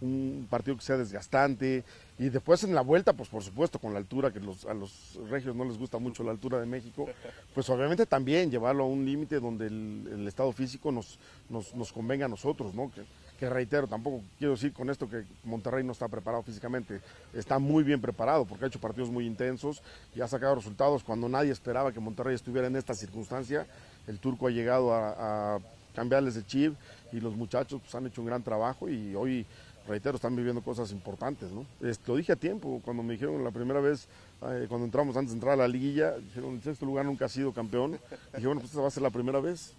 Un partido que sea desgastante. Y después en la vuelta, pues por supuesto con la altura, que los, a los regios no les gusta mucho la altura de México, pues obviamente también llevarlo a un límite donde el, el estado físico nos, nos, nos convenga a nosotros, ¿no? Que, que reitero, tampoco quiero decir con esto que Monterrey no está preparado físicamente, está muy bien preparado porque ha hecho partidos muy intensos y ha sacado resultados cuando nadie esperaba que Monterrey estuviera en esta circunstancia, el turco ha llegado a, a cambiarles de chip y los muchachos pues, han hecho un gran trabajo y hoy reitero, están viviendo cosas importantes, ¿no? Este, lo dije a tiempo, cuando me dijeron la primera vez, eh, cuando entramos antes de entrar a la liguilla, dijeron, en sexto lugar nunca ha sido campeón. dije, bueno, pues esta va a ser la primera vez.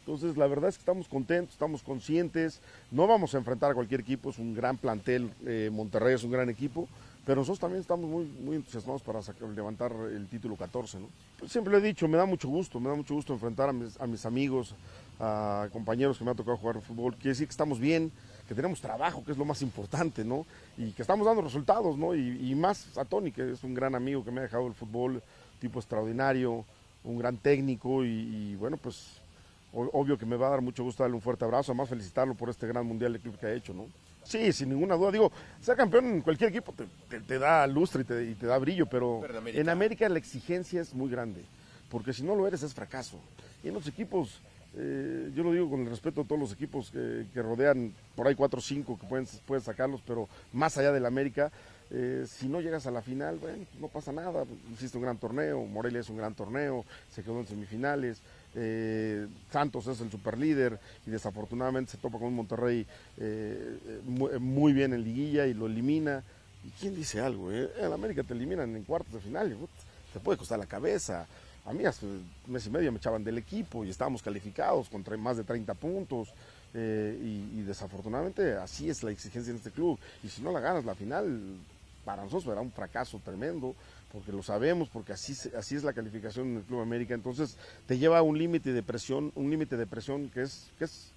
Entonces, la verdad es que estamos contentos, estamos conscientes, no vamos a enfrentar a cualquier equipo, es un gran plantel, eh, Monterrey es un gran equipo, pero nosotros también estamos muy, muy entusiasmados para levantar el título 14, ¿no? Siempre lo he dicho, me da mucho gusto, me da mucho gusto enfrentar a mis, amigos, a compañeros que me ha tocado jugar fútbol, quiere decir que estamos bien, que tenemos trabajo, que es lo más importante, ¿no? Y que estamos dando resultados, ¿no? Y, y, más a Tony, que es un gran amigo que me ha dejado el fútbol, tipo extraordinario, un gran técnico y, y bueno, pues obvio que me va a dar mucho gusto darle un fuerte abrazo, además felicitarlo por este gran mundial de club que ha hecho, ¿no? Sí, sin ninguna duda. Digo, ser campeón en cualquier equipo te, te, te da lustre y te, y te, da brillo, pero, pero América. en América la exigencia es muy grande, porque si no lo eres es fracaso. Y en los equipos, eh, yo lo digo con el respeto a todos los equipos que, que rodean, por ahí cuatro o cinco que pueden, pueden sacarlos, pero más allá del América, eh, si no llegas a la final, bueno, no pasa nada. Hiciste un gran torneo, Morelia es un gran torneo, se quedó en semifinales. Eh, Santos es el superlíder y desafortunadamente se topa con Monterrey eh, muy, bien en liguilla y lo elimina. ¿Y quién dice algo? Eh? En América te eliminan en cuartos de final, te puede costar la cabeza. A mí hace mes y medio me echaban del equipo y estábamos calificados con más de 30 puntos. Y, desafortunadamente así es la exigencia en este club. Y si no la ganas la final, para nosotros será un fracaso tremendo, porque lo sabemos, porque así, así es la calificación en el Club América. Entonces te lleva a un límite de presión, un límite de presión que es, que es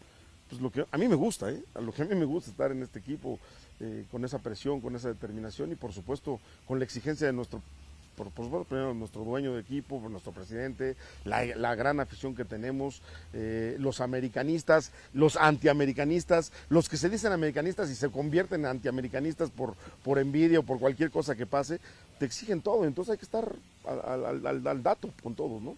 pues lo que a mí me gusta, ¿eh? a lo que a mí me gusta estar en este equipo, eh, con esa presión, con esa determinación y por supuesto con la exigencia de nuestro por, por supuesto, primero nuestro dueño de equipo, nuestro presidente, la, la gran afición que tenemos, eh, los americanistas, los antiamericanistas, los que se dicen americanistas y se convierten en antiamericanistas por, por envidia o por cualquier cosa que pase, te exigen todo, entonces hay que estar al, al, al, al dato con todo, ¿no?